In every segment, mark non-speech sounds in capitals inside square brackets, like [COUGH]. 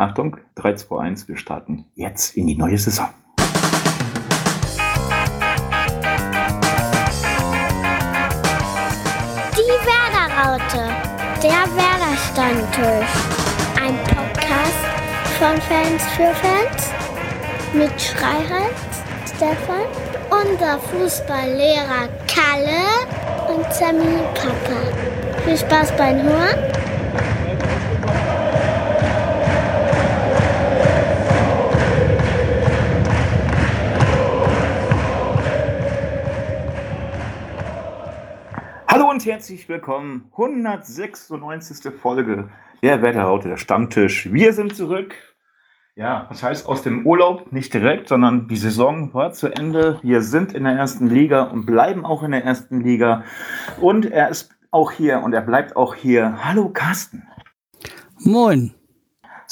Achtung, 3, 2, 1, wir starten jetzt in die neue Saison. Die Werder-Raute, der Werder-Stammtisch. Ein Podcast von Fans für Fans mit Schreihals, Stefan, unser Fußballlehrer Kalle und Sammy Papa. Viel Spaß beim Hören. Und herzlich willkommen. 196. Folge der Wetterraute, der Stammtisch. Wir sind zurück. Ja, das heißt aus dem Urlaub, nicht direkt, sondern die Saison war zu Ende. Wir sind in der ersten Liga und bleiben auch in der ersten Liga. Und er ist auch hier und er bleibt auch hier. Hallo Carsten. Moin.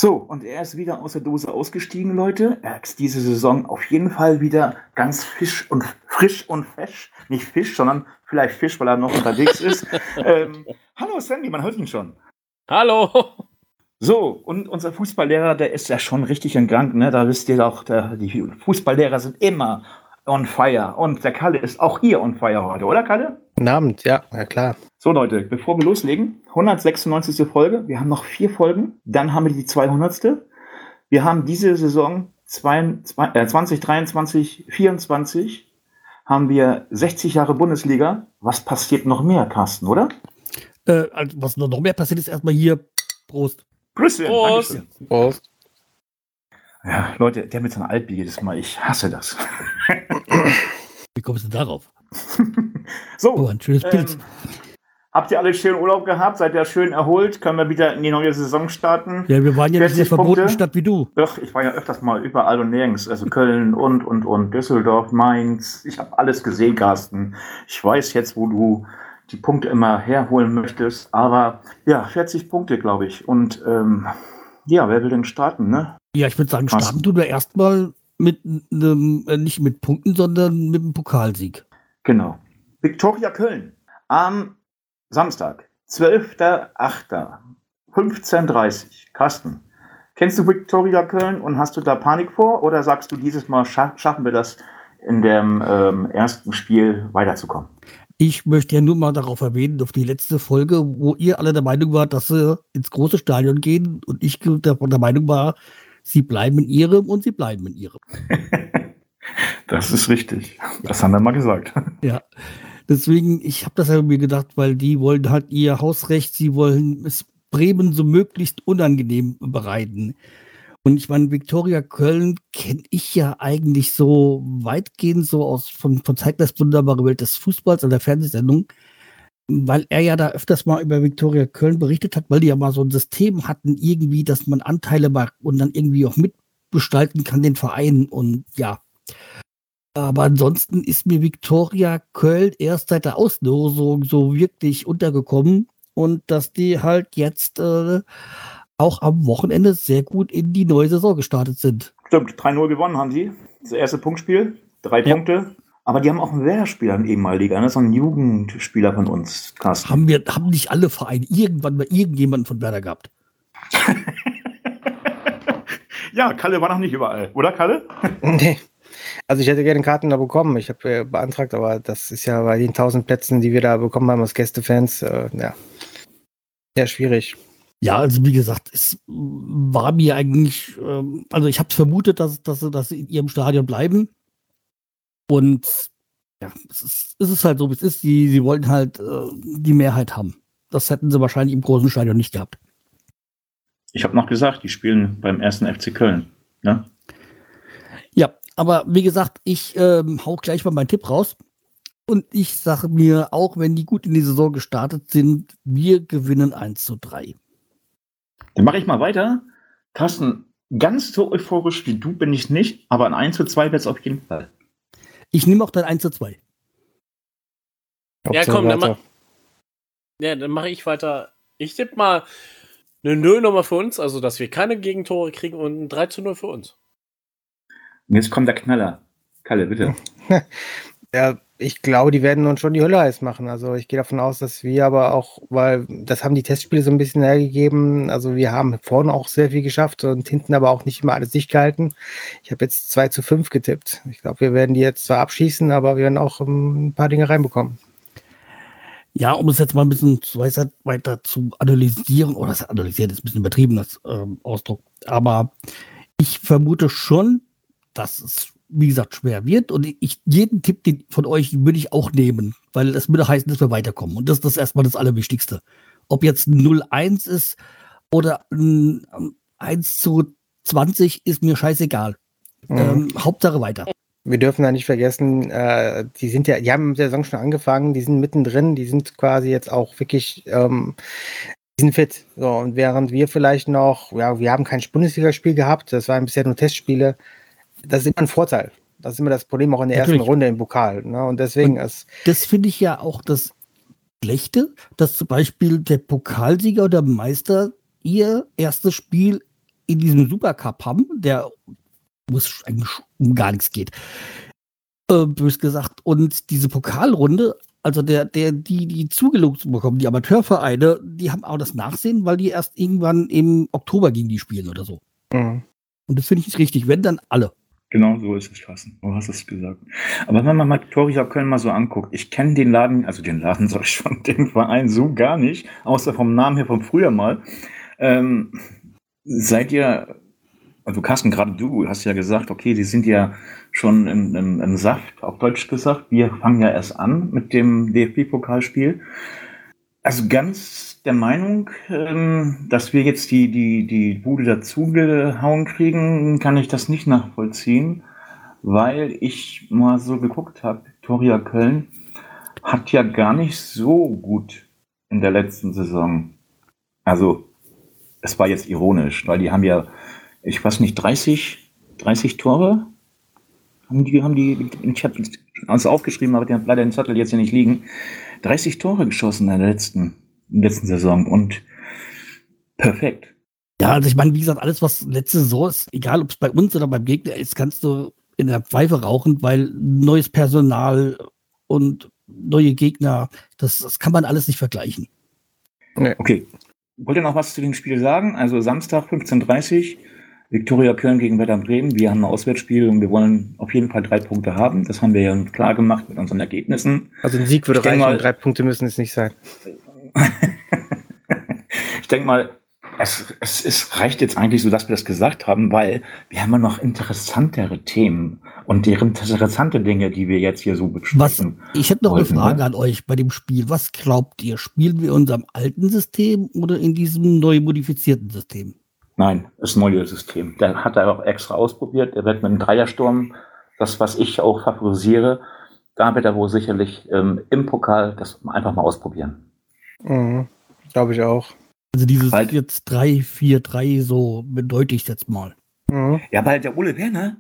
So, und er ist wieder aus der Dose ausgestiegen, Leute. Er ist diese Saison auf jeden Fall wieder ganz fisch und frisch und fesch. Nicht Fisch, sondern vielleicht Fisch, weil er noch unterwegs ist. [LAUGHS] ähm, hallo Sandy, man hört ihn schon. Hallo. So, und unser Fußballlehrer, der ist ja schon richtig in Gang, ne? Da wisst ihr doch, der, die Fußballlehrer sind immer on fire. Und der Kalle ist auch hier on fire heute, oder Kalle? Guten Abend, ja, ja klar. So Leute, bevor wir loslegen, 196. Folge, wir haben noch vier Folgen, dann haben wir die 200. Wir haben diese Saison 22, äh, 2023, 24 haben wir 60 Jahre Bundesliga. Was passiert noch mehr, Carsten, oder? Äh, also was noch mehr passiert, ist erstmal hier. Prost. Grüße. Prost. Dankeschön. Prost. Ja, Leute, der mit seinem Altbier jedes Mal, ich hasse das. Wie kommst du darauf? [LAUGHS] so, Oh, ein schönes Pilz. Habt ihr alle schön Urlaub gehabt? Seid ihr schön erholt? Können wir wieder in die neue Saison starten? ja, wir waren ja nicht in der 40 verbotenen. Stadt wie du. Doch, ich war ja öfters mal überall und nirgends. Also Köln und, und, und Düsseldorf, Mainz. Ich habe alles gesehen, Carsten. Ich weiß jetzt, wo du die Punkte immer herholen möchtest. Aber ja, 40 Punkte, glaube ich. Und ähm, ja, wer will denn starten, ne? Ja, ich würde sagen, starten tun wir erstmal mit einem, äh, nicht mit Punkten, sondern mit einem Pokalsieg. Genau. Viktoria Köln am Samstag, 12.08. 15.30 Carsten, kennst du Viktoria Köln und hast du da Panik vor oder sagst du dieses Mal scha schaffen wir das in dem ähm, ersten Spiel weiterzukommen? Ich möchte ja nur mal darauf erwähnen, auf die letzte Folge, wo ihr alle der Meinung wart, dass sie ins große Stadion gehen und ich der, der Meinung war, sie bleiben in ihrem und sie bleiben in ihrem. [LAUGHS] Das ist richtig. Das haben wir mal gesagt. Ja, deswegen, ich habe das ja mir gedacht, weil die wollen halt ihr Hausrecht, sie wollen es Bremen so möglichst unangenehm bereiten. Und ich meine, Viktoria Köln kenne ich ja eigentlich so weitgehend so aus von, von Zeiglers wunderbare Welt des Fußballs an der Fernsehsendung, weil er ja da öfters mal über Viktoria Köln berichtet hat, weil die ja mal so ein System hatten, irgendwie, dass man Anteile macht und dann irgendwie auch mitgestalten kann, den Verein. Und ja, aber ansonsten ist mir Viktoria Köln erst seit der Auslosung so wirklich untergekommen und dass die halt jetzt äh, auch am Wochenende sehr gut in die neue Saison gestartet sind. Stimmt, 3-0 gewonnen haben sie. Das erste Punktspiel, drei Ja. Punkte. Aber die haben auch einen Wehrspieler, einen ehemaliger, ne? so einen Jugendspieler von uns, Carsten. Haben wir, haben nicht alle Vereine irgendwann mal irgendjemanden von Werder gehabt? [LAUGHS] Ja, Kalle war noch nicht überall, oder Kalle? Nee. Also ich hätte gerne Karten da bekommen. Ich habe äh, beantragt, aber das ist ja bei den 1000 Plätzen, die wir da bekommen haben als Gästefans, äh, ja, sehr schwierig. Ja, also wie gesagt, es war mir eigentlich, ähm, also ich habe vermutet, dass, dass, sie- dass sie in ihrem Stadion bleiben. Und ja, es ist, es ist halt so, wie es ist. Die, sie wollten halt äh, die Mehrheit haben. Das hätten sie wahrscheinlich im großen Stadion nicht gehabt. Ich habe noch gesagt, die spielen beim ersten FC Köln. Ne? Aber wie gesagt, ich ähm, hau gleich mal meinen Tipp raus. Und ich sage mir, auch wenn die gut in die Saison gestartet sind, wir gewinnen 1 zu 3. Dann mache ich mal weiter. Carsten, ganz so euphorisch wie du bin ich nicht, aber ein 1 zu 2 wird es auf jeden Fall. Ich nehme auch dann 1 zu 2. Ja, komm, dann weiter. Ja, dann mache ich weiter. Ich tippe mal eine 0 Nummer für uns, also dass wir keine Gegentore kriegen und ein 3 zu 0 für uns. Und jetzt kommt der Knaller. Kalle, bitte. [LAUGHS] Ja, ich glaube, die werden uns schon die Hölle heiß machen. Also ich gehe davon aus, dass wir aber auch, weil das haben die Testspiele so ein bisschen hergegeben. Also wir haben vorne auch sehr viel geschafft und hinten aber auch nicht immer alles dicht gehalten. Ich habe jetzt 2 zu 5 getippt. Ich glaube, wir werden die jetzt zwar abschießen, aber wir werden auch ähm, ein paar Dinge reinbekommen. Ja, um es jetzt mal ein bisschen weiter, weiter zu analysieren, oder das analysieren ist ein bisschen übertrieben, das ähm, Ausdruck, aber ich vermute schon, dass es, wie gesagt, schwer wird und ich, jeden Tipp den von euch würde ich auch nehmen, weil das würde heißen, dass wir weiterkommen und das ist das erstmal das Allerwichtigste. Ob jetzt 0-1 ist oder ein 1 zu 20 ist mir scheißegal. Mhm. Ähm, Hauptsache weiter wir dürfen da nicht vergessen, äh, die sind ja, die haben der Saison schon angefangen, die sind mittendrin, die sind quasi jetzt auch wirklich, ähm, die sind fit. So, und während wir vielleicht noch, ja, wir haben kein Bundesligaspiel gehabt, das waren bisher nur Testspiele, das ist immer ein Vorteil. Das ist immer das Problem auch in der Natürlich. ersten Runde im Pokal. Ne? Und deswegen ist. Das finde ich ja auch das Schlechte, dass zum Beispiel der Pokalsieger oder Meister ihr erstes Spiel in diesem Supercup haben, der wo es eigentlich um gar nichts geht. Äh, bös gesagt. Und diese Pokalrunde, also der, der, die, die zugelobt bekommen, die Amateurvereine, die haben auch das Nachsehen, weil die erst irgendwann im Oktober gegen die spielen oder so. Mhm. Und das finde ich nicht richtig, wenn dann alle. Genau so ist es fassen. Du hast es gesagt. Aber wenn man mal Victoria Köln mal so anguckt, ich kenne den Laden, also den Laden [LAUGHS] soll ich schon, den Verein so gar nicht, außer vom Namen her von früher mal. Ähm, seid ihr also Carsten, gerade du hast ja gesagt, okay, die sind ja schon im, im, im Saft, auf Deutsch gesagt. Wir fangen ja erst an mit dem DFB-Pokalspiel. Also ganz der Meinung, ähm, dass wir jetzt die, die, die Bude dazugehauen kriegen, kann ich das nicht nachvollziehen, weil ich mal so geguckt habe, Victoria Köln hat ja gar nicht so gut in der letzten Saison. Also, es war jetzt ironisch, weil die haben ja ich weiß nicht, 30, 30 Tore haben die, haben die, ich habe alles aufgeschrieben, aber die haben leider den Zettel jetzt hier nicht liegen. 30 Tore geschossen in der letzten, letzten Saison und perfekt. Ja, also ich meine, wie gesagt, alles, was letzte Saison ist, egal ob es bei uns oder beim Gegner ist, kannst du in der Pfeife rauchen, weil neues Personal und neue Gegner, das, das kann man alles nicht vergleichen. Nee. Okay. Wollt ihr noch was zu dem Spiel sagen? Also Samstag 15.30 Uhr Viktoria Köln gegen Werder Bremen. Wir haben ein Auswärtsspiel und wir wollen auf jeden Fall drei Punkte haben. Das haben wir ja klar gemacht mit unseren Ergebnissen. Also ein Sieg würde ich reichen, mal, drei Punkte müssen es nicht sein. [LAUGHS] ich denke mal, es, es, es reicht jetzt eigentlich so, dass wir das gesagt haben, weil wir haben ja noch interessantere Themen und deren interessante Dinge, die wir jetzt hier so besprechen. Was, ich hätte noch wollten, eine Frage ne? an euch bei dem Spiel. Was glaubt ihr? Spielen wir in unserem alten System oder in diesem neu modifizierten System? Nein, ein neues System. Der hat er auch extra ausprobiert. Der wird mit einem Dreiersturm, das, was ich auch favorisiere, da wird er wohl sicherlich ähm, im Pokal das einfach mal ausprobieren. Mhm, Glaube ich auch. Also dieses weil, jetzt 3-4-3, so bedeutet ich jetzt mal. Mhm. Ja, weil der Ole Werner,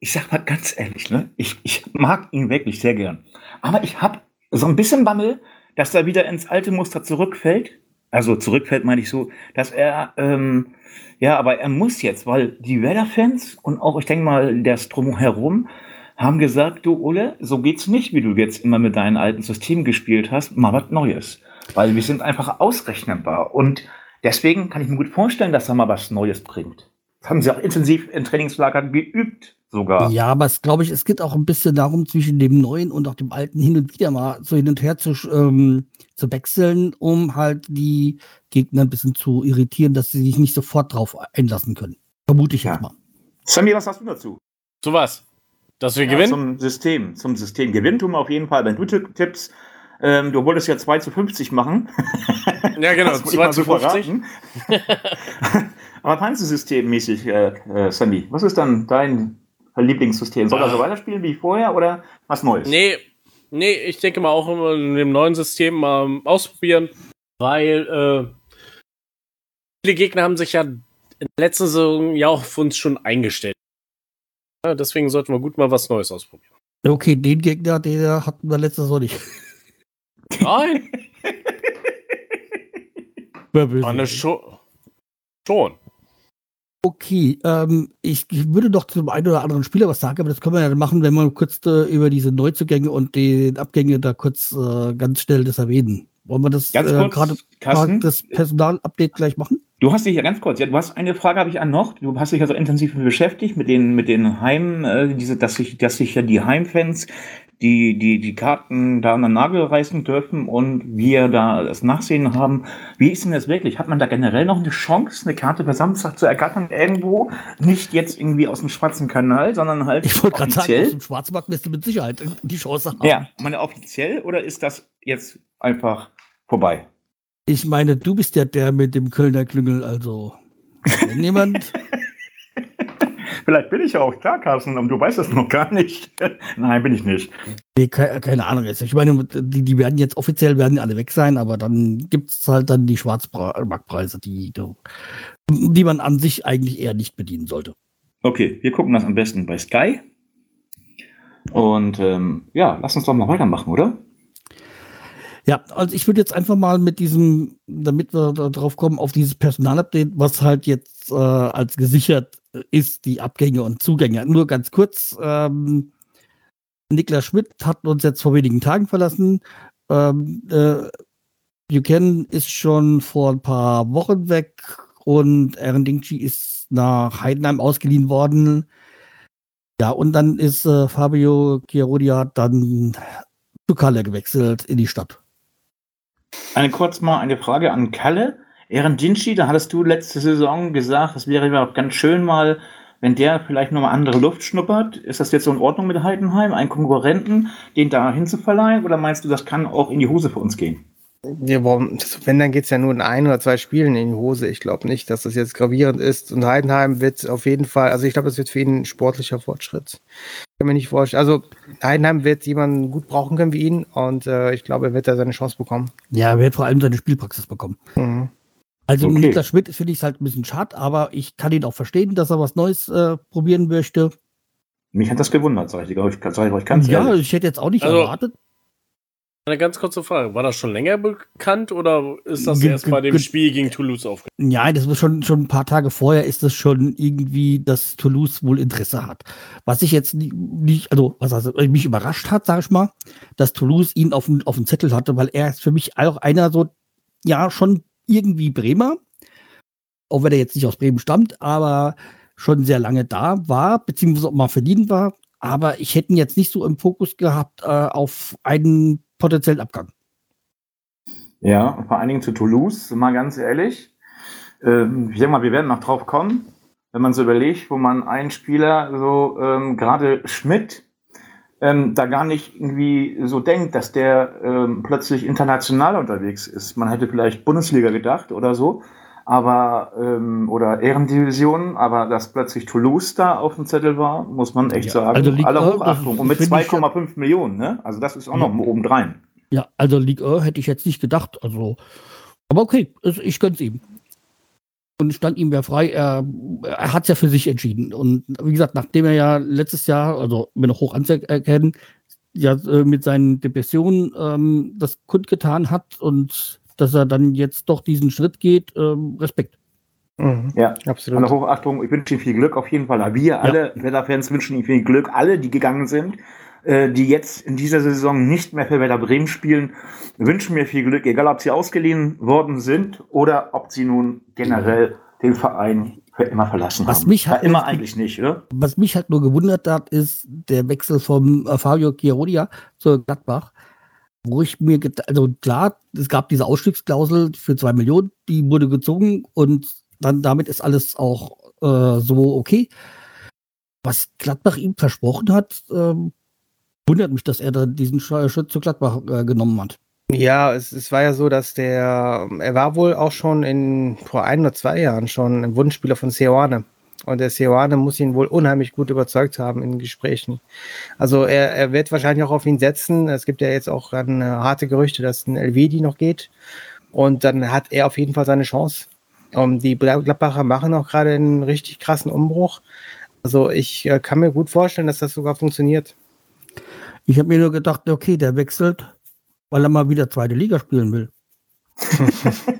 ich sag mal ganz ehrlich, ne, ich, ich mag ihn wirklich sehr gern. Aber ich habe so ein bisschen Bammel, dass er wieder ins alte Muster zurückfällt. Also zurückfällt meine ich so, dass er ähm, ja, aber er muss jetzt, weil die Werder-Fans und auch, ich denke mal, der Strom herum haben gesagt, du Ole, so geht's nicht, wie du jetzt immer mit deinem alten System gespielt hast, mal was Neues. Weil wir sind einfach ausrechnbar. Und deswegen kann ich mir gut vorstellen, dass er mal was Neues bringt. Das haben sie auch intensiv in Trainingslagern geübt sogar. Ja, aber es glaube ich, es geht auch ein bisschen darum, zwischen dem neuen und auch dem alten hin und wieder mal so hin und her zu, ähm, zu wechseln, um halt die Gegner ein bisschen zu irritieren, dass sie sich nicht sofort drauf einlassen können. Vermute ich ja. jetzt mal. Sammy, was hast du dazu? Zu was? Dass wir ja, gewinnen? Zum System. Zum System. Gewinnen tun wir auf jeden Fall. Wenn du tippst, ähm, du wolltest ja 2 zu 50 machen. [LAUGHS] Ja, genau, 2 zu 50. [LAUGHS] Aber Panzersystemmäßig, äh, äh, Sandy, was ist dann dein Lieblingssystem? Soll er so weiterspielen wie vorher oder was Neues? Nee, nee, ich denke mal auch immer in dem neuen System mal ähm, ausprobieren, weil äh, viele Gegner haben sich ja in der letzten Saison ja auch auf uns schon eingestellt. Ja, deswegen sollten wir gut mal was Neues ausprobieren. Okay, den Gegner, den hatten wir letzte Saison nicht. Nein. [LAUGHS] Will schon. schon. Okay, ähm, ich, ich würde doch zum einen oder anderen Spieler was sagen, aber das können wir ja machen, wenn wir kurz äh, über diese Neuzugänge und die Abgänge da kurz äh, ganz schnell das erwähnen. Wollen wir das Ganz äh, kurz, gerade das Personalupdate gleich machen? Du hast dich ja ganz kurz, ja, du hast eine Frage habe ich an noch. Du hast dich ja so intensiv mit beschäftigt mit den mit den Heim, äh, diese, dass sich, dass sich ja die Heimfans die die die Karten da an den Nagel reißen dürfen und wir da das Nachsehen haben. Wie ist denn das wirklich? Hat man da generell noch eine Chance, eine Karte für Samstag zu ergattern irgendwo? Nicht jetzt irgendwie aus dem schwarzen Kanal, sondern halt Ich wollte gerade sagen, aus dem Schwarzmarkt wirst du mit Sicherheit die Chance haben. Ja, meine offiziell oder ist das jetzt einfach vorbei? Ich meine, du bist ja der mit dem Kölner Klüngel, also wenn jemand. [LAUGHS] Vielleicht bin ich ja auch klar, Carsten, aber du weißt das noch gar nicht. [LAUGHS] Nein, bin ich nicht. Nee, keine, keine Ahnung jetzt. Ich meine, die, die werden jetzt offiziell werden alle weg sein, aber dann gibt es halt dann die Schwarzmarktpreise, die, die man an sich eigentlich eher nicht bedienen sollte. Okay, wir gucken das am besten bei Sky. Und ähm, ja, lass uns doch mal weitermachen, oder? Ja, also ich würde jetzt einfach mal mit diesem, damit wir da drauf kommen, auf dieses Personalupdate, was halt jetzt äh, als gesichert ist, die Abgänge und Zugänge. Nur ganz kurz, ähm, Niklas Schmidt hat uns jetzt vor wenigen Tagen verlassen. Ähm, äh, Buchanan ist schon vor ein paar Wochen weg und Aaron Dingchi ist nach Heidenheim ausgeliehen worden. Ja, und dann ist äh, Fabio Chiarodia dann zu Kalle gewechselt in die Stadt. Eine kurz mal eine Frage an Kalle. Ehren Ginchi, da hattest du letzte Saison gesagt, es wäre überhaupt ganz schön mal, wenn der vielleicht nochmal andere Luft schnuppert. Ist das jetzt so in Ordnung mit Heidenheim, einen Konkurrenten, den da hinzuverleihen? Oder meinst du, das kann auch in die Hose für uns gehen? Ja, warum, wenn, dann geht es ja nur in ein oder zwei Spielen in die Hose. Ich glaube nicht, dass das jetzt gravierend ist. Und Heidenheim wird auf jeden Fall, also ich glaube, das wird für ihn ein sportlicher Fortschritt. Ich kann mir nicht vorstellen. Also Heidenheim wird jemanden gut brauchen können wie ihn und äh, ich glaube, er wird da seine Chance bekommen. Ja, er wird vor allem seine Spielpraxis bekommen. Mhm. Also Okay. Niklas Schmidt finde ich halt ein bisschen schade, aber ich kann ihn auch verstehen, dass er was Neues äh, probieren möchte. Mich hat das gewundert, sag ich dir, sag ich euch ganz ja, ehrlich. ich hätte jetzt auch nicht Also, erwartet. Eine ganz kurze Frage. War das schon länger bekannt oder ist das Ge- erst bei dem Spiel gegen Toulouse aufgegangen? Ja, das ist schon, schon ein paar Tage vorher ist es schon irgendwie, dass Toulouse wohl Interesse hat. Was ich jetzt nicht, also was also mich überrascht hat, sage ich mal, dass Toulouse ihn auf dem auf dem Zettel hatte, weil er ist für mich auch einer so, ja, schon irgendwie Bremer, auch wenn er jetzt nicht aus Bremen stammt, aber schon sehr lange da war, beziehungsweise auch mal verdient war. Aber ich hätte ihn jetzt nicht so im Fokus gehabt äh, auf einen potenziellen Abgang. Ja, vor allen Dingen zu Toulouse, mal ganz ehrlich. Ähm, ich denke mal, wir werden noch drauf kommen, wenn man so überlegt, wo man einen Spieler, so ähm, gerade Schmidt, ähm, da gar nicht irgendwie so denkt, dass der ähm, plötzlich international unterwegs ist. Man hätte vielleicht Bundesliga gedacht oder so, aber ähm, oder Ehrendivision, aber dass plötzlich Toulouse da auf dem Zettel war, muss man echt Ja, sagen. also Ligue Alle 1, Hochachtung. Und mit finde ich ja- 2,5 Millionen, ne? Also das ist auch Ja. noch obendrein. Ja, also Ligue 1 hätte ich jetzt nicht gedacht. Also, aber okay, es- ich gönn's ihm. Und stand ihm ja frei. Er, er hat es ja für sich entschieden. Und wie gesagt, nachdem er ja letztes Jahr, also mir noch hoch anzuerkennen, ja äh, mit seinen Depressionen ähm, das kundgetan hat und dass er dann jetzt doch diesen Schritt geht, ähm, Respekt. Mhm. Ja, Absolut. Alle Hochachtung, ich wünsche ihm viel Glück auf jeden Fall. Wir alle Werder-Fans wünschen ihm viel Glück. Alle, die gegangen sind, äh, die jetzt in dieser Saison nicht mehr für Werder Bremen spielen, wünschen mir viel Glück, egal ob sie ausgeliehen worden sind oder ob sie nun generell den Verein für immer verlassen Was haben. mich halt- immer eigentlich nicht, oder? Was mich halt nur gewundert hat, ist der Wechsel vom äh, Fabio Chiarodia zu Gladbach, wo ich mir, also klar, es gab diese Ausstiegsklausel für zwei Millionen, die wurde gezogen und dann damit ist alles auch äh, so okay. Was Gladbach ihm versprochen hat, ähm, wundert mich, dass er da diesen Sch- Schritt zu Gladbach äh, genommen hat. Ja, es, es war ja so, dass der, er war wohl auch schon in vor ein oder zwei Jahren schon ein Wunschspieler von Seoane. Und der Seoane muss ihn wohl unheimlich gut überzeugt haben in Gesprächen. Also er, er wird wahrscheinlich auch auf ihn setzen. Es gibt ja jetzt auch dann, äh, harte Gerüchte, dass ein Elvedi noch geht. Und dann hat er auf jeden Fall seine Chance. Und die Gla- Gladbacher machen auch gerade einen richtig krassen Umbruch. Also ich äh, kann mir gut vorstellen, dass das sogar funktioniert. Ich habe mir nur gedacht, okay, der wechselt, weil er mal wieder zweite Liga spielen will. [LAUGHS]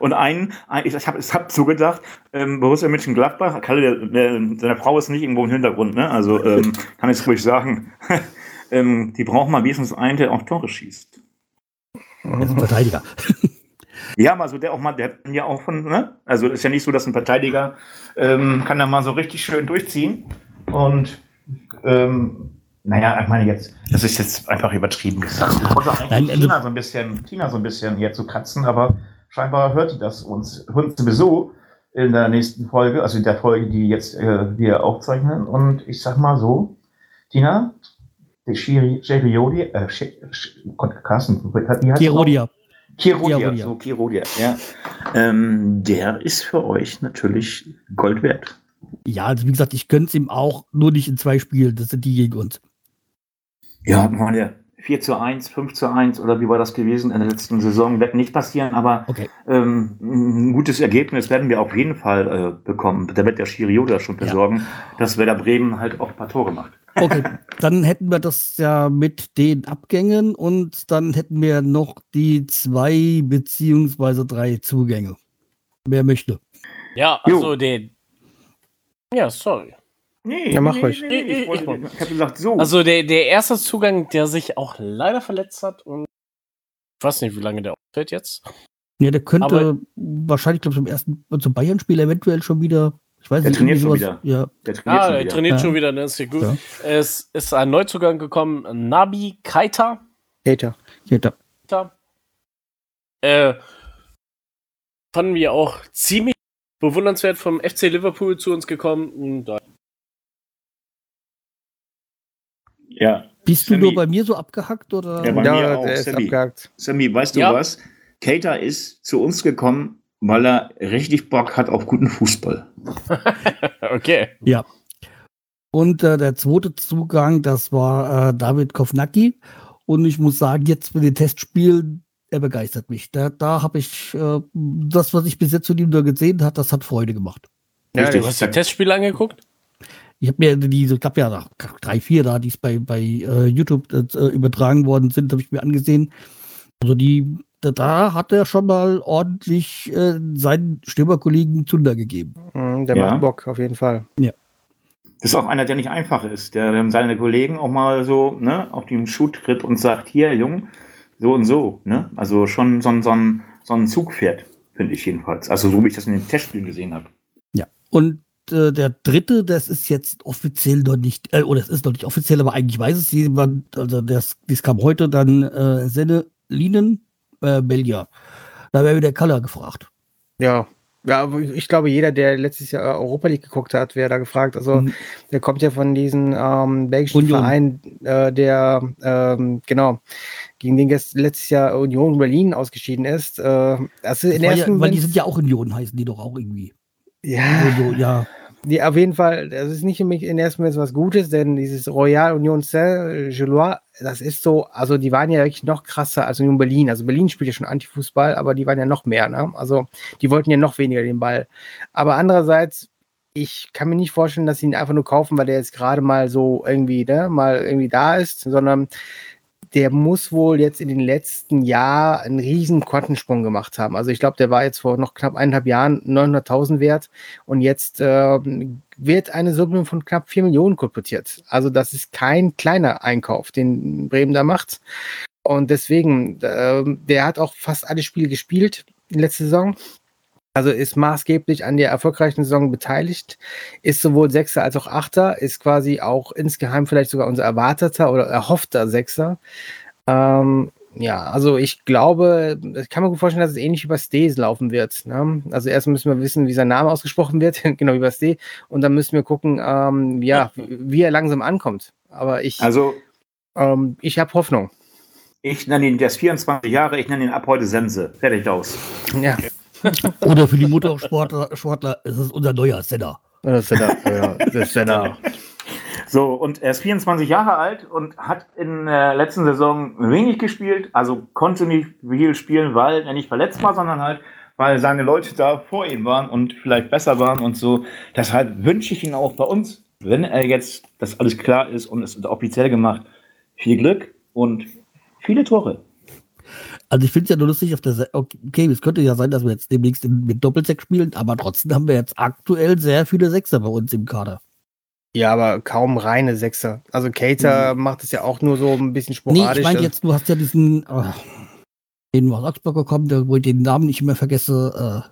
Und einen, ein, ich habe ich hab so gedacht, ähm, Borussia Mönchengladbach, Kalle, der, der, seine Frau ist nicht irgendwo im Hintergrund, ne? Also ähm, [LAUGHS] kann ich ruhig sagen, [LAUGHS] ähm, die brauchen mal wenigstens einen, der auch Tore schießt. Ist ein Verteidiger. [LAUGHS] Ja, mal so der auch mal, der hat ja auch von, ne? Also ist ja nicht so, dass ein Verteidiger ähm, kann da mal so richtig schön durchziehen. Und ähm, naja, ich meine jetzt, das ist jetzt einfach übertrieben gesagt. Ich wollte eigentlich Nein, also- Tina so ein bisschen, Tina so ein bisschen hier zu kratzen, aber scheinbar hört die das uns, uns sowieso in der nächsten Folge, also in der Folge, die jetzt äh, wir aufzeichnen. Und ich sag mal so, Tina, die Shiri, Shiri äh, Sh- Sh- Gott, Carsten, wie heißt? Kirodia. Kirodia, Kirodia. so Kirodia, ja. Ähm, der ist für euch natürlich Gold wert. Ja, also wie gesagt, ich gönn's es ihm auch, nur nicht in zwei Spielen. Das sind die gegen uns. Ja, meine 4 zu 1, 5 zu 1 oder wie war das gewesen in der letzten Saison? Wird nicht passieren, aber Okay. ähm, ein gutes Ergebnis werden wir auf jeden Fall äh, bekommen. Da wird der Schirioda schon besorgen, dass Werder Bremen halt auch ein paar Tore macht. Okay, dann hätten wir das ja mit den Abgängen und dann hätten wir noch die zwei beziehungsweise drei Zugänge. Wer möchte? Ja, Jo. also den. Ja, sorry. Nee, Ja, mach ruhig. Nee, nee, ich, wollte, ich habe gesagt, so. Also der, der erste Zugang, der sich auch leider verletzt hat und ich weiß nicht, wie lange der ausfällt jetzt. Ja, der könnte Aber- wahrscheinlich, glaube ich, zum ersten, zum Bayern-Spiel eventuell schon wieder. Ich weiß Der nicht, trainiert schon sowas- Ja, der trainiert Ah, schon er wieder. trainiert Ja. schon wieder, ne? Ist ja gut. Ja. Es ist ein Neuzugang gekommen, Nabi Keita. Hater. Keita. Keita. Äh, fanden wir auch ziemlich bewundernswert vom FC Liverpool zu uns gekommen. Und da Ja, Bist du Sammy- nur bei mir so abgehackt oder? Ja, bei Ja, mir auch, der ist Sammy. abgehakt. Sammy, weißt du Ja. was? Kater ist zu uns gekommen, weil er richtig Bock hat auf guten Fußball. [LAUGHS] okay. Ja. Und äh, der zweite Zugang, das war äh, David Kovnacki. Und ich muss sagen, jetzt mit den Testspielen, er begeistert mich. Da, da habe ich äh, das, was ich bis jetzt von ihm nur gesehen habe, das hat Freude gemacht. Ja, Richtig. Du hast die Testspiele angeguckt? Ich habe mir diese, ich habe ja noch drei, vier da, die es bei, bei äh, YouTube äh, übertragen worden sind, habe ich mir angesehen. Also die, da, da hat er schon mal ordentlich äh, seinen Stürmerkollegen Zunder gegeben. Mhm, Der Ja. macht Bock, auf jeden Fall. Das ist auch einer, der nicht einfach ist, der seine Kollegen auch mal so ne, auf den Schuh tritt und sagt, hier, Jung, so und so. Ne? Also schon so ein, so ein, so ein Zugpferd, finde ich jedenfalls. Also so wie ich das in den Testspielen gesehen habe. Ja. Und äh, der dritte, das ist jetzt offiziell noch nicht, äh, oder es ist noch nicht offiziell, aber eigentlich weiß es jemand, also das, das kam heute dann äh, Senne Linen, äh, Belgier. Da wäre wieder Color gefragt. Ja. Ja, aber ich glaube, jeder, der letztes Jahr Europa League geguckt hat, wäre da gefragt. Also, Mhm. der kommt ja von diesem ähm, belgischen Union. Verein, äh, der, ähm, genau, gegen den letztes Jahr Union Berlin ausgeschieden ist. Äh, also in Weil, der ja, ersten weil die sind ja auch Union, heißen die doch auch irgendwie. ja, Also, ja. Die, auf jeden Fall, das ist nicht in ersten Moment was Gutes, denn dieses Royal Union Saint-Gillois, das ist so, also die waren ja wirklich noch krasser als Union Berlin. Also Berlin spielt ja schon Antifußball, aber die waren ja noch mehr, ne? Also die wollten ja noch weniger den Ball. Aber andererseits, ich kann mir nicht vorstellen, dass sie ihn einfach nur kaufen, weil der jetzt gerade mal so irgendwie, ne, mal irgendwie da ist, sondern der muss wohl jetzt in den letzten Jahren einen riesen Quantensprung gemacht haben. Also ich glaube, der war jetzt vor noch knapp eineinhalb Jahren 900.000 wert und jetzt ähm, wird eine Summe von knapp 4 Millionen kolportiert. Also das ist kein kleiner Einkauf, den Bremen da macht. Und deswegen, ähm, der hat auch fast alle Spiele gespielt in letzter Saison. Also ist maßgeblich an der erfolgreichen Saison beteiligt, ist sowohl Sechser als auch Achter, ist quasi auch insgeheim vielleicht sogar unser erwarteter oder erhoffter Sechser. Ähm, ja, also ich glaube, ich kann mir gut vorstellen, dass es ähnlich wie bei Stees laufen wird. Ne? Also erst müssen wir wissen, wie sein Name ausgesprochen wird, [LAUGHS] genau wie bei Stee, und dann müssen wir gucken, ähm, ja, wie, wie er langsam ankommt. Aber ich, Also ähm, ich habe Hoffnung. ich nenne ihn, der ist 24 Jahre, ich nenne ihn ab heute Sense. Fertig aus. Ja, [LAUGHS] Oder für die Motorsportler Sportler ist es unser neuer Senner. das ist ja, ja, das ist ja [LAUGHS] So, und er ist 24 Jahre alt und hat in der letzten Saison wenig gespielt, also konnte nicht viel spielen, weil er nicht verletzt war, sondern halt, weil seine Leute da vor ihm waren und vielleicht besser waren und so. Deshalb wünsche ich ihn auch bei uns, wenn er jetzt, das alles klar ist und es ist offiziell gemacht, viel Glück und viele Tore. Also ich finde es ja nur lustig auf der Se Okay, es könnte ja sein, dass wir jetzt demnächst mit Doppelsechs spielen, aber trotzdem haben wir jetzt aktuell sehr viele Sechser bei uns im Kader. Ja, aber kaum reine Sechser. Also Cater mhm. macht es ja auch nur so ein bisschen sporadisch. Nee, ich meine jetzt, du hast ja diesen, oh, den aus Augsburg gekommen, der, wo ich den Namen nicht mehr vergesse, äh,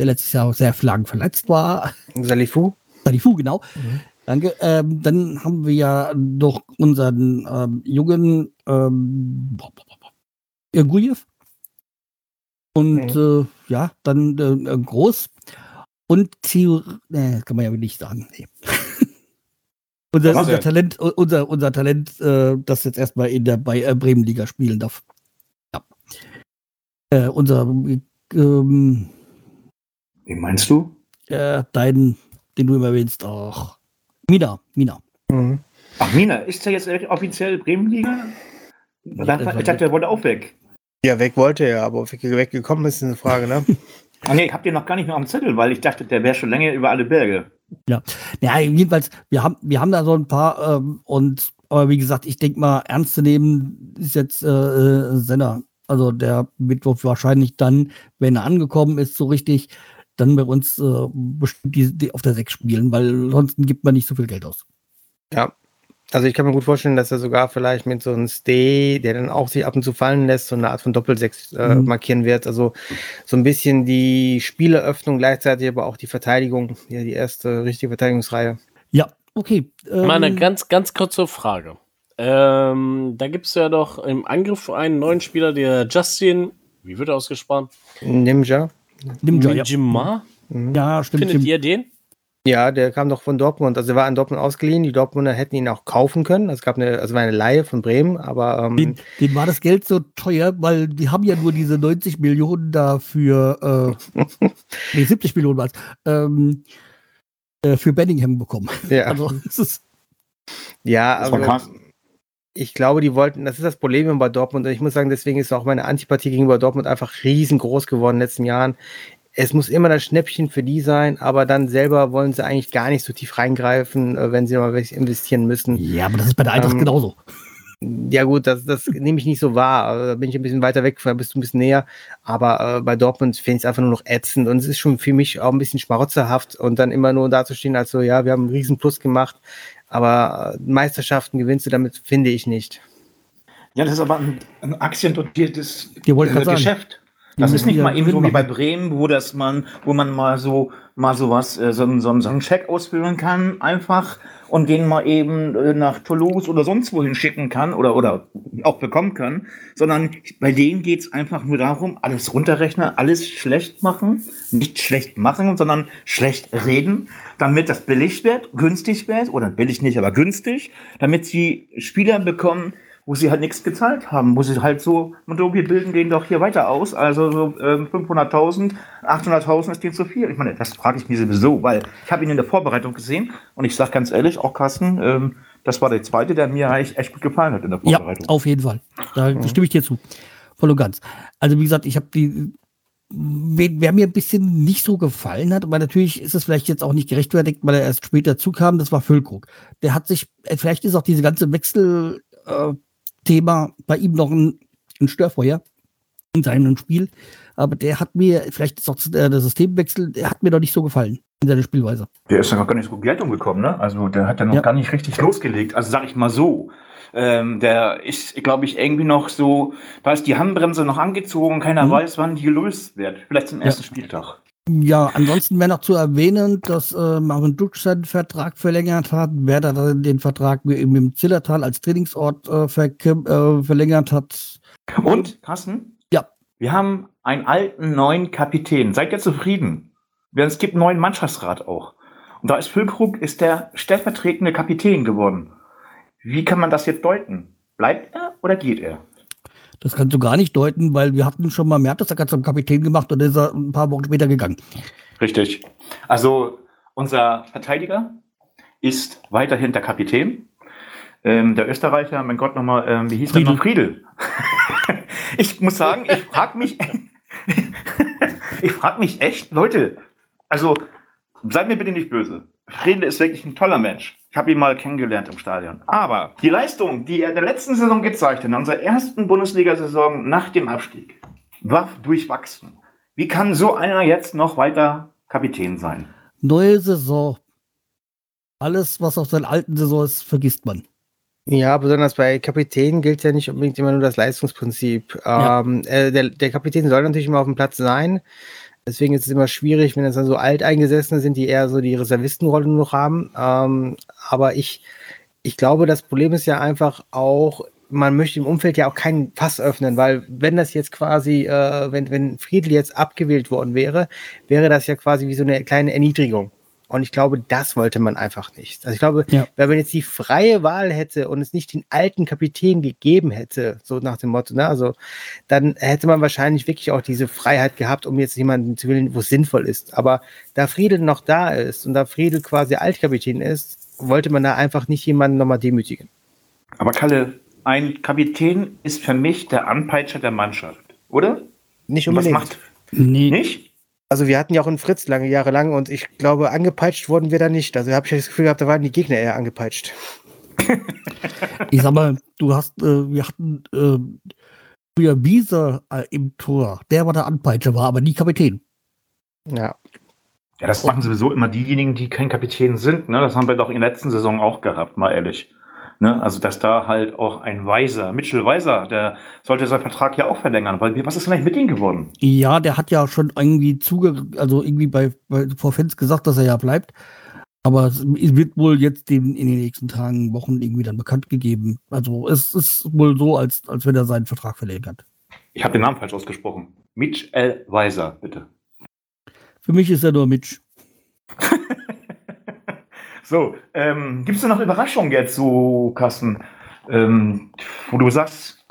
der letztes Jahr sehr lang verletzt war. Salifu? Salifu, genau. Mhm. Danke. Ähm, dann haben wir ja noch unseren ähm, jungen ähm, Gujev. Und mhm. äh, ja, dann äh, groß. Und Theo, nee, kann man ja nicht sagen. Nee. [LAUGHS] unser, unser Talent, unser, unser Talent, äh, das jetzt erstmal in der bei äh, Bremen-Liga spielen darf. Ja. Äh, unser ähm, Wen meinst du? Äh, deinen, den du immer erwähnst, auch. Mina, Mina. Mhm. Ach, Mina, ist er jetzt offiziell Bremenliga? Ich dachte, der wollte auch weg. Ja, weg wollte er, aber weggekommen ist eine Frage, ne? Ach [LAUGHS] nee, ich hab den noch gar nicht mehr am Zettel, weil ich dachte, der wäre schon länger über alle Berge. Ja, ja jedenfalls, wir haben, wir haben da so ein paar ähm, und aber wie gesagt, ich denke mal, ernst zu nehmen ist jetzt äh, äh Senna. Also der wird wahrscheinlich dann, wenn er angekommen ist, so richtig, dann bei uns äh, bestimmt die, die auf der 6 spielen, weil ansonsten gibt man nicht so viel Geld aus. Ja, also ich kann mir gut vorstellen, dass er sogar vielleicht mit so einem Stay, der dann auch sich ab und zu fallen lässt, so eine Art von Doppelsechs äh, mhm. markieren wird. Also so ein bisschen die Spieleröffnung, gleichzeitig aber auch die Verteidigung, ja, die erste richtige Verteidigungsreihe. Ja, okay. Ähm, Mal eine ganz, ganz kurze Frage. Ähm, da gibt es ja doch im Angriff einen neuen Spieler, der Justin, wie wird er ausgesprochen? Nimja. Nimja, ja. Mhm. ja, stimmt. Findet ihr den? Ja, der kam doch von Dortmund. Also er war in Dortmund ausgeliehen. Die Dortmunder hätten ihn auch kaufen können. Also es gab eine, also war eine Laie von Bremen, aber ähm, den, den war das Geld so teuer, weil die haben ja nur diese 90 Millionen da für äh, [LAUGHS] nee, 70 Millionen war ähm, äh, für Benningham bekommen. Ja. [LAUGHS] Also es ist ja, aber ich glaube, die wollten, das ist das Problem bei Dortmund. Und ich muss sagen, deswegen ist auch meine Antipathie gegenüber Dortmund einfach riesengroß geworden in den letzten Jahren. Es muss immer das Schnäppchen für die sein, aber dann selber wollen sie eigentlich gar nicht so tief reingreifen, äh, wenn sie mal investieren müssen. Ja, aber das ist bei der Eintracht ähm, genauso. Ja, gut, das, das nehme ich nicht so wahr. Also, da bin ich ein bisschen weiter weg, da bist du ein bisschen näher. Aber äh, bei Dortmund finde ich es einfach nur noch ätzend und es ist schon für mich auch ein bisschen schmarotzerhaft und dann immer nur dazustehen, als so, ja, wir haben einen riesen Plus gemacht. Aber äh, Meisterschaften gewinnst du damit, finde ich nicht. Ja, das ist aber ein, ein aktiendotiertes äh, Geschäft. Das ist nicht mal eben so wie bei Bremen, wo das man, wo man mal so, mal sowas, äh, so, so, so einen Check ausfüllen kann, einfach und den mal eben äh, nach Toulouse oder sonst wohin schicken kann oder, oder auch bekommen kann, sondern bei denen geht's einfach nur darum, alles runterrechnen, alles schlecht machen, nicht schlecht machen, sondern schlecht reden, damit das billig wird, günstig wird, oder billig nicht, aber günstig, damit sie Spieler bekommen, wo sie halt nichts gezahlt haben, wo sie halt so, wir bilden den doch hier weiter aus, also so ähm, 500.000, 800.000 ist denen zu viel. Ich meine, das frage ich mich sowieso, weil ich habe ihn in der Vorbereitung gesehen und ich sage ganz ehrlich, auch Carsten, ähm, das war der zweite, der mir eigentlich echt gut gefallen hat in der Vorbereitung. Ja, auf jeden Fall. Da mhm. stimme ich dir zu. Voll und ganz. Also wie gesagt, ich habe die, wer mir ein bisschen nicht so gefallen hat, aber natürlich ist es vielleicht jetzt auch nicht gerechtfertigt, weil er erst später zukam, das war Füllkrug. Der hat sich, äh, vielleicht ist auch diese ganze Wechsel, äh, Thema bei ihm noch ein, ein Störfeuer in seinem Spiel. Aber der hat mir, vielleicht ist auch der, der Systemwechsel, der hat mir doch nicht so gefallen in seiner Spielweise. Der ist ja noch gar nicht so gut Geld umgekommen, ne? Also der hat ja noch ja. gar nicht richtig losgelegt. Also sag ich mal so. Ähm, der ist, glaube ich, irgendwie noch so, da ist die Handbremse noch angezogen, keiner mhm. weiß, wann die gelöst wird. Vielleicht zum ersten ja. Spieltag. Ja, ansonsten wäre noch zu erwähnen, dass äh, Marvin Dutsch seinen Vertrag verlängert hat, wer da den Vertrag mit, mit dem Zillertal als Trainingsort äh, ver äh, verlängert hat. Und, Carsten? Ja. Wir haben einen alten neuen Kapitän. Seid ihr zufrieden? Es gibt einen neuen Mannschaftsrat auch. Und da ist Füllkrug ist der stellvertretende Kapitän geworden. Wie kann man das jetzt deuten? Bleibt er oder geht er? Das kannst du gar nicht deuten, weil wir hatten schon mal Mertesacker zum Kapitän gemacht und dann ist er ein paar Wochen später gegangen. Richtig. Also unser Verteidiger ist weiterhin der Kapitän. Ähm, der Österreicher, mein Gott, nochmal, ähm, wie hieß Friedel. der noch? Friedel. [LAUGHS] ich muss sagen, ich frage mich, [LAUGHS] ich frage mich echt, Leute, also seid mir bitte nicht böse. Friedel ist wirklich ein toller Mensch. Ich habe ihn mal kennengelernt im Stadion. Aber die Leistung, die er in der letzten Saison gezeigt hat, in unserer ersten Bundesliga-Saison nach dem Abstieg, war durchwachsen. Wie kann so einer jetzt noch weiter Kapitän sein? Neue Saison. Alles, was aus der alten Saison ist, vergisst man. Ja, besonders bei Kapitänen gilt ja nicht unbedingt immer nur das Leistungsprinzip. Ja. Ähm, äh, der, der Kapitän soll natürlich immer auf dem Platz sein. Deswegen ist es immer schwierig, wenn es dann so Alteingesessene sind, die eher so die Reservistenrolle nur noch haben. Ähm, aber ich, ich glaube, das Problem ist ja einfach auch, man möchte im Umfeld ja auch keinen Fass öffnen, weil wenn das jetzt quasi, äh, wenn, wenn Friedel jetzt abgewählt worden wäre, wäre das ja quasi wie so eine kleine Erniedrigung. Und ich glaube, das wollte man einfach nicht. Also ich glaube, Ja. wenn man jetzt die freie Wahl hätte und es nicht den alten Kapitän gegeben hätte, so nach dem Motto, ne, also dann hätte man wahrscheinlich wirklich auch diese Freiheit gehabt, um jetzt jemanden zu wählen, wo es sinnvoll ist. Aber da Friedel noch da ist und da Friedel quasi Altkapitän ist, wollte man da einfach nicht jemanden nochmal demütigen. Aber Kalle, ein Kapitän ist für mich der Anpeitscher der Mannschaft, oder? Nicht Und was unbedingt. macht Nee. nicht? Also wir hatten ja auch einen Fritz lange Jahre lang und ich glaube, angepeitscht wurden wir da nicht. Also habe ich das Gefühl gehabt, da waren die Gegner eher angepeitscht. Ich sag mal, du hast, äh, wir hatten äh, früher Wieser äh, im Tor. Der war der Anpeitscher, war aber nie Kapitän. Ja. Ja, das machen sowieso immer diejenigen, die kein Kapitän sind. Ne? Das haben wir doch in der letzten Saison auch gehabt, mal ehrlich. Ne? Also, dass da halt auch ein Weiser, Mitchell Weiser, der sollte seinen Vertrag ja auch verlängern. Weil, was ist denn eigentlich mit ihm geworden? Ja, der hat ja schon irgendwie zuge, also irgendwie bei, bei vor Fans gesagt, dass er ja bleibt. Aber es wird wohl jetzt den, in den nächsten Tagen, Wochen irgendwie dann bekannt gegeben. Also es ist wohl so, als, als wenn er seinen Vertrag verlängert. Ich habe den Namen falsch ausgesprochen. Mitchell Weiser, bitte. Für mich ist er nur Mitch. So, ähm, gibt es noch Überraschungen jetzt so, Carsten, ähm, wo du sagst,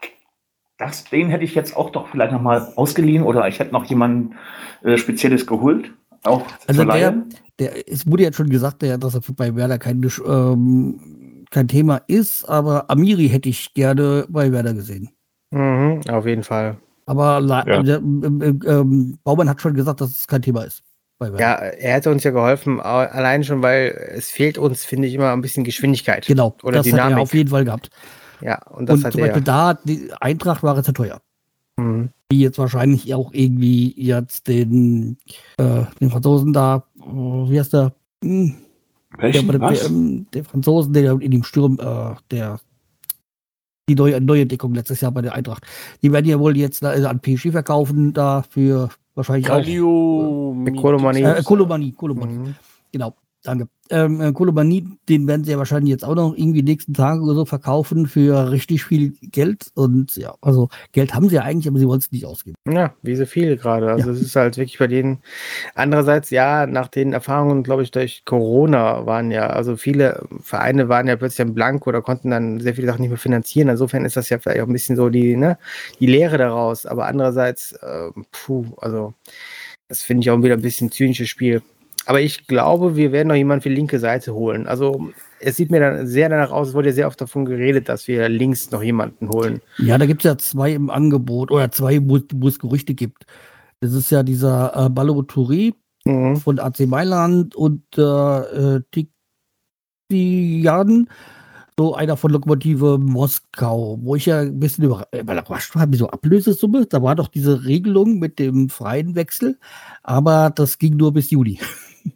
das, den hätte ich jetzt auch doch vielleicht noch mal ausgeliehen oder ich hätte noch jemanden äh, Spezielles geholt? Auch Also der, der, es wurde jetzt schon gesagt, der, dass er für- bei Werder kein, ähm, kein Thema ist, aber Amiri hätte ich gerne bei Werder gesehen. Mhm, auf jeden Fall. Aber Ja. ähm, ähm, ähm, Baumann hat schon gesagt, dass es kein Thema ist. Ja, er hätte uns ja geholfen, allein schon, weil es fehlt uns, finde ich, immer ein bisschen Geschwindigkeit. Genau, Oder das hat Dynamik. er auf jeden Fall gehabt. Ja, und das und hat zum er. Beispiel da, die Eintracht war jetzt zu teuer. Mhm. Die jetzt wahrscheinlich auch irgendwie jetzt den, äh, den Franzosen da, wie heißt der? Hm, der, Welchen? der, ähm, der Franzosen, der in dem Sturm, äh, der die neue, neue Deckung letztes Jahr bei der Eintracht. Die werden ja wohl jetzt äh, an PSG verkaufen, da für wahrscheinlich Galio. Mit Kolomani. auch. Äh, Kolomani, Kolomani. Mhm. Genau, danke. Ähm, äh, Kolomani, den werden sie ja wahrscheinlich jetzt auch noch irgendwie nächsten Tage oder so verkaufen für richtig viel Geld. Und ja, also Geld haben sie ja eigentlich, aber sie wollen es nicht ausgeben. Ja, wie so viele gerade. Also es ist halt wirklich bei denen. Andererseits, ja, nach den Erfahrungen, glaube ich, durch Corona waren ja, also viele Vereine waren ja plötzlich am Blank oder konnten dann sehr viele Sachen nicht mehr finanzieren. Insofern ist das ja vielleicht auch ein bisschen so die, ne, die Lehre daraus. Aber andererseits, äh, puh, also das finde ich auch wieder ein bisschen zynisches Spiel. Aber ich glaube, wir werden noch jemanden für die linke Seite holen. Also es sieht mir dann sehr danach aus, es wurde ja sehr oft davon geredet, dass wir links noch jemanden holen. Ja, da gibt es ja zwei im Angebot oder zwei, wo, wo es Gerüchte gibt. Das ist ja dieser äh, Ballo Touré Mhm. von AC Mailand und äh, äh, Tijan, so einer von Lokomotive Moskau, wo ich ja ein bisschen über- äh, überrascht war, wieso Ablösesumme, da war doch diese Regelung mit dem freien Wechsel, aber das ging nur bis Juli. [LAUGHS]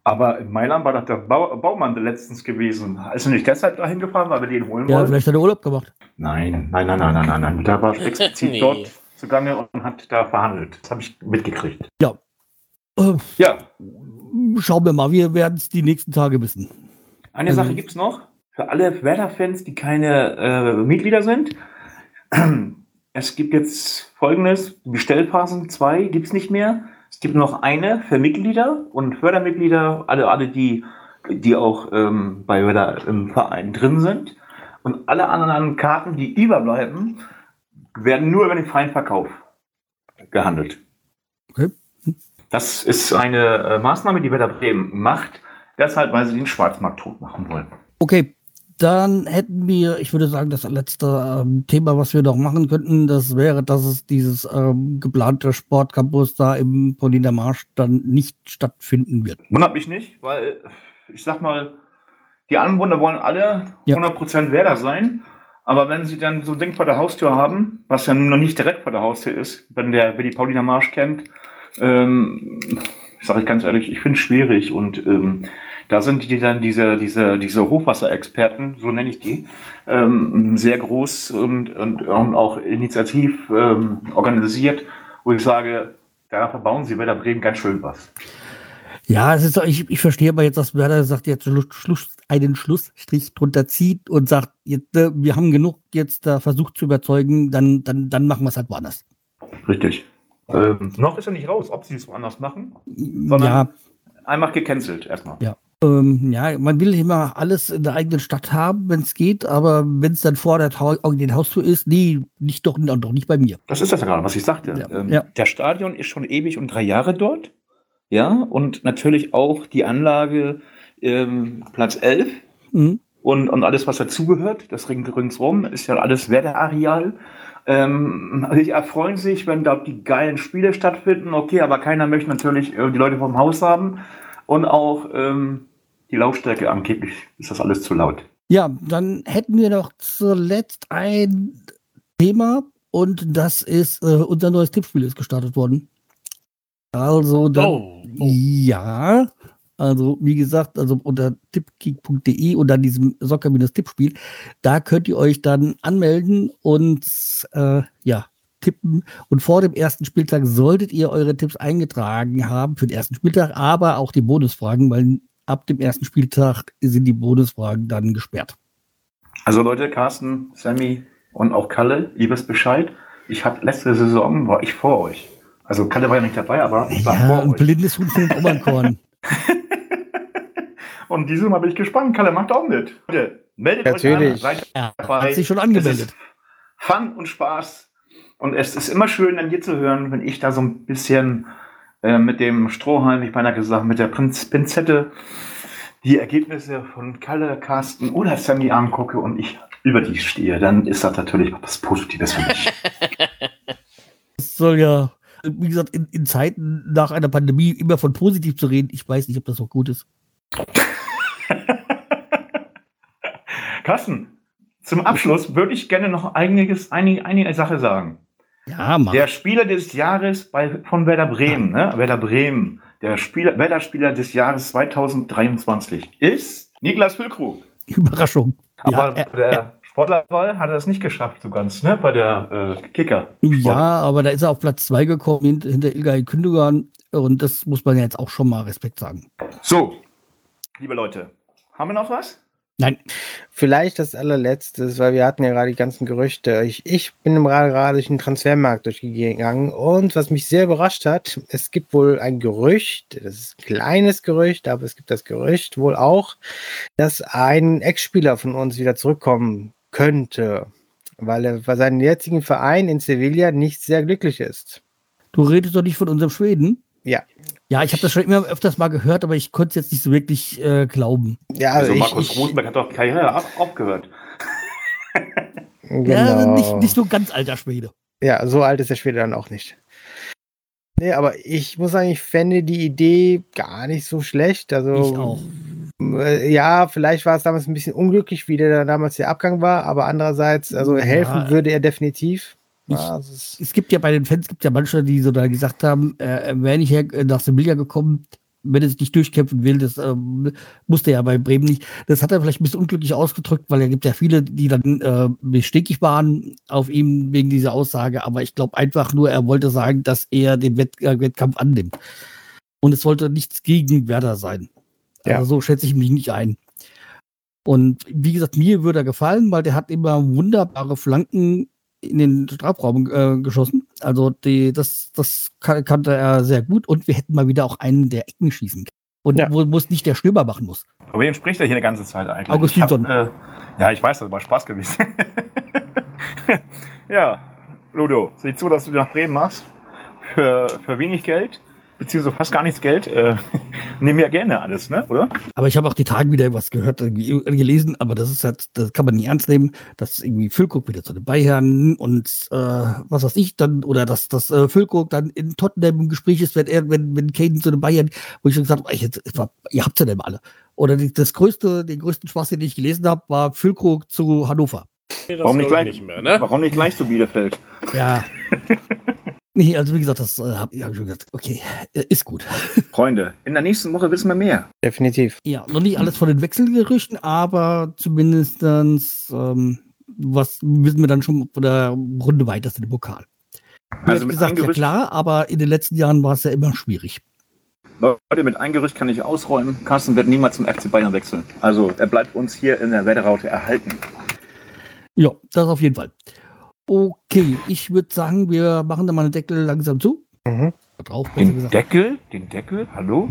Aber in Mailand war doch der Bau Baumann letztens gewesen. Ist er nicht deshalb dahin gefahren, weil wir den holen Ja, wollen? vielleicht hat er Urlaub gemacht. Nein, nein, nein, nein, nein, nein, nein. Der war [LAUGHS] explizit Nee. dort zugange und hat da verhandelt. Das habe ich mitgekriegt. Äh, Ja, schauen wir mal, wir werden es die nächsten Tage wissen. eine Also- Sache gibt es noch. Für alle Werder-Fans, die keine äh, Mitglieder sind. [CLEARS THROAT] Es gibt jetzt folgendes: Bestellphasen 2 gibt es nicht mehr. Es gibt noch eine für Mitglieder und Fördermitglieder, alle, alle die, die auch ähm, bei Werder im Verein drin sind. Und alle anderen Karten, die überbleiben, werden nur über den freien Verkauf gehandelt. Okay. Das ist eine äh, Maßnahme, die Werder Bremen macht, deshalb, weil sie den Schwarzmarkt tot machen wollen. Okay, dann hätten wir, ich würde sagen, das letzte ähm, Thema, was wir noch machen könnten, das wäre, dass es dieses ähm, geplante Sportcampus da im Pauliner Marsch dann nicht stattfinden wird. Wundert mich nicht, weil ich sag mal, die Anwohner wollen alle Ja. 100% Werder sein. Aber wenn sie dann so ein Ding vor der Haustür haben, was ja noch nicht direkt vor der Haustür ist, wenn der, wer die Pauliner Marsch kennt, ähm, sage ich ganz ehrlich, ich finde es schwierig. Und ähm, da sind die dann diese, diese, diese Hochwasserexperten, so nenne ich die, ähm, sehr groß und, und, und auch initiativ ähm, organisiert, wo ich sage, da verbauen sie Werder Bremen ganz schön was. Ja, es ist, ich, ich verstehe aber jetzt, dass Werder sagt, jetzt Schluss, Schluss, einen Schlussstrich drunter zieht und sagt, jetzt, äh, wir haben genug jetzt da versucht zu überzeugen, dann, dann, dann machen wir es halt woanders. Richtig. Ähm, noch ist ja nicht raus, ob sie es woanders machen. Sondern- ja, Einfach gecancelt erstmal. Ähm, ja, man will immer alles in der eigenen Stadt haben, wenn es geht, aber wenn es dann vor der Tau den Haustür ist, nee, nicht doch, doch nicht bei mir. Das ist das ja gerade, was ich sagte. Ja, Ähm, ja. Der Stadion ist schon ewig und drei Jahre dort. Ja, und natürlich auch die Anlage ähm, Platz 11 Mhm. und, und alles, was dazugehört, das Ring ringsrum, ist ja alles Werder-Areal. Ähm, sich erfreuen sich, wenn dort die geilen Spiele stattfinden, okay, aber keiner möchte natürlich äh, die Leute vom Haus haben und auch ähm, die Lautstärke angeblich ist das alles zu laut. Ja, dann hätten wir noch zuletzt ein Thema und das ist, äh, unser neues Tippspiel ist gestartet worden. Also, dann, Oh, oh. ja, also wie gesagt, also unter tippgeek.de und dann diesem Soccer-Tippspiel, da könnt ihr euch dann anmelden und äh, ja, tippen. Und vor dem ersten Spieltag solltet ihr eure Tipps eingetragen haben für den ersten Spieltag, aber auch die Bonusfragen, weil ab dem ersten Spieltag sind die Bonusfragen dann gesperrt. Also Leute, Carsten, Sammy und auch Kalle, liebes Bescheid. Ich habe letzte Saison war ich vor euch. Also Kalle war ja nicht dabei, aber ich war Ja, vor ein euch. blindes Huhn findet auch mal ein Korn. Und dieses Mal bin ich gespannt. Kalle macht auch mit. Leute, meldet Natürlich. euch an, seid Er dabei. hat sich schon angemeldet. Fun und Spaß. Und es ist immer schön, dann dir zu hören, wenn ich da so ein bisschen äh, mit dem Strohhalm, ich beinahe gesagt, mit der Prinz Pinzette die Ergebnisse von Kalle, Carsten oder Sammy angucke und ich über die stehe, dann ist das natürlich was Positives für mich. [LAUGHS] Es soll ja, wie gesagt, in, in Zeiten nach einer Pandemie immer von positiv zu reden. Ich weiß nicht, ob das so gut ist. [LAUGHS] Carsten, zum Abschluss würde ich gerne noch einiges, einige, einige Sache sagen. Ja, mach. Der Spieler des Jahres bei, von Werder Bremen, ne? Werder Bremen, der Spieler, Werder-Spieler des Jahres 2023 ist Niklas Füllkrug. Überraschung. Aber ja, der Sportlerwahl hat er es nicht geschafft, so ganz, ne? Bei der äh, Kicker. ja, aber da ist er auf Platz 2 gekommen hint, hinter Ilgay Gündogan. Und das muss man ja jetzt auch schon mal Respekt sagen. So, liebe Leute, haben wir noch was? Nein, Vielleicht das allerletzte, weil wir hatten ja gerade die ganzen Gerüchte. Ich, ich bin im gerade gerade durch den Transfermarkt durchgegangen und was mich sehr überrascht hat, es gibt wohl ein Gerücht, das ist ein kleines Gerücht, aber es gibt das Gerücht wohl auch, dass ein Ex-Spieler von uns wieder zurückkommen könnte, weil er bei seinem jetzigen Verein in Sevilla nicht sehr glücklich ist. du redest doch nicht von unserem Schweden. Ja. Ja, ich habe das schon immer öfters mal gehört, aber ich konnte es jetzt nicht so wirklich äh, glauben. Ja, Also ich, Markus ich, Rosenberg hat doch Karriere ab, aufgehört. Ja, genau. nicht, nicht so ein ganz alter Schwede. Ja, so alt ist der Schwede dann auch nicht. Nee, aber ich muss sagen, ich fände die Idee gar nicht so schlecht. Also, Ich auch. äh, Ja, vielleicht war es damals ein bisschen unglücklich, wie der damals der Abgang war, aber andererseits, also Ja. helfen würde er definitiv. Ich- also es- Es gibt ja bei den Fans gibt ja manche, die so da gesagt haben, äh, er wäre nicht her, nach Sevilla gekommen, wenn er sich nicht durchkämpfen will. Das ähm, musste er ja bei Bremen nicht. Das hat er vielleicht ein bisschen unglücklich ausgedrückt, weil er gibt ja viele, die dann äh, bestickig waren auf ihm wegen dieser Aussage. Aber ich glaube einfach nur, er wollte sagen, dass er den Wett äh, Wettkampf annimmt. Und es sollte nichts gegen Werder sein. Ja. Also so schätze ich mich nicht ein. Und wie gesagt, mir würde er gefallen, weil der hat immer wunderbare Flanken in den Strafraum äh, geschossen. Also die, das, das kan kannte er sehr gut und wir hätten mal wieder auch einen der Ecken schießen können. Und Ja. wo muss nicht der Stürmer machen muss. Aber wem spricht er hier eine ganze Zeit eigentlich? Augustinsson. Äh, ja, ich weiß, das war Spaß gewesen. [LAUGHS] ja, Ludo, sieh zu, dass du nach Bremen machst. Für, für wenig Geld. Beziehungsweise fast gar nichts Geld, äh, [LAUGHS] nehmen ja gerne alles, ne? Oder? Aber ich habe auch die Tage wieder was gehört, irgendwie gelesen, aber das ist halt, das kann man nicht ernst nehmen, dass irgendwie Füllkrug wieder zu den Bayern und äh, was weiß ich dann, oder dass das äh, Füllkrug dann in Tottenham im Gespräch ist, wenn er, wenn, wenn Kane zu den Bayern, wo ich schon gesagt habe, ich, ihr habt ja denn alle. Oder die, das größte, den größten Spaß, den ich gelesen habe, war Füllkrug zu Hannover. Nee, Warum nicht, gleich, nicht mehr, ne? warum nicht gleich zu Bielefeld? Ja. [LAUGHS] nee, also wie gesagt, das äh, habe hab ich schon gesagt, okay, äh, ist gut. [LAUGHS] Freunde, in der nächsten Woche wissen wir mehr. Definitiv. Ja, noch nicht alles von den Wechselgerüchten, aber zumindest ähm, was wissen wir dann schon von der Runde weiter in dem Pokal. Also Wie mit gesagt, ja klar, aber in den letzten Jahren war es ja immer schwierig. Leute, mit ein Gerücht kann ich ausräumen. Carsten wird niemals zum FC Bayern wechseln. Also er bleibt uns hier in der Wetterraute erhalten. Ja, das auf jeden Fall. Okay, ich würde sagen, wir machen da mal den Deckel langsam zu. Mhm. Drauf, Den gesagt. Deckel, den Deckel, hallo.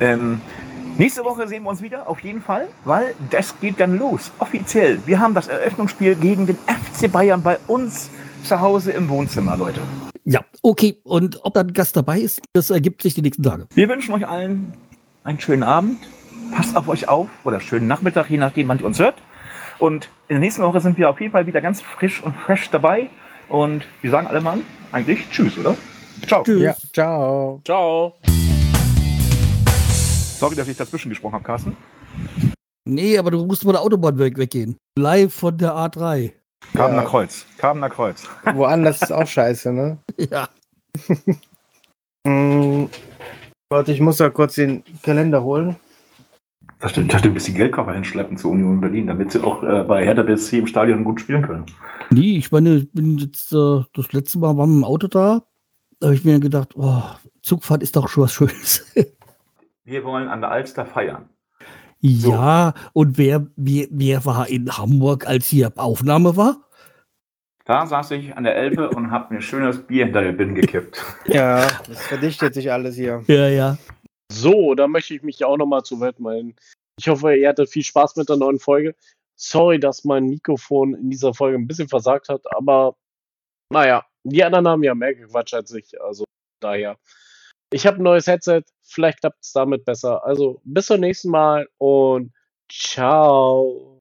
Ähm, nächste Woche sehen wir uns wieder, auf jeden Fall, weil das geht dann los, offiziell. Wir haben das Eröffnungsspiel gegen den FC Bayern bei uns zu Hause im Wohnzimmer, Leute. Ja, okay. Und ob da ein Gast dabei ist, das ergibt sich die nächsten Tage. Wir wünschen euch allen einen schönen Abend. Passt auf euch auf oder schönen Nachmittag, je nachdem, wann ihr uns hört. Und in der nächsten Woche sind wir auf jeden Fall wieder ganz frisch und fresh dabei. Und wir sagen alle mal eigentlich Tschüss, oder? Ciao. Tschüss. Ja, ciao. Ciao. Sorry, dass ich dazwischen gesprochen habe, Carsten. Nee, aber du musst von der Autobahn weg, weggehen. Live von der A3. Kabener Ja. Kreuz. Kabener Kreuz. Woanders ist auch scheiße, ne? [LAUGHS] Ja. Hm, warte, ich muss da kurz den Kalender holen. Ich dachte, ich dachte, du bist die Geldkoffer hinschleppen zur Union Berlin, damit sie auch äh, bei Hertha BSC im Stadion gut spielen können. Nee, ich meine, ich bin jetzt äh, das letzte Mal war mit dem Auto da. Da habe ich mir gedacht, oh, Zugfahrt ist doch schon was Schönes. [LAUGHS] Wir wollen an der Alster feiern. ja, und wer, wer, wer war in Hamburg, als hier Aufnahme war? Da saß ich an der Elbe und habe mir schönes Bier hinter der Bin gekippt. Ja, [LAUGHS] das verdichtet sich alles hier. Ja, ja. So, da möchte ich mich auch nochmal zu Wort melden. Ich hoffe, ihr hattet viel Spaß mit der neuen Folge. Sorry, dass mein Mikrofon in dieser Folge ein bisschen versagt hat, aber naja, die anderen haben ja mehr gequatscht als ich. Also daher. Ich habe ein neues Headset, vielleicht klappt es damit besser. Also bis zum nächsten Mal und ciao.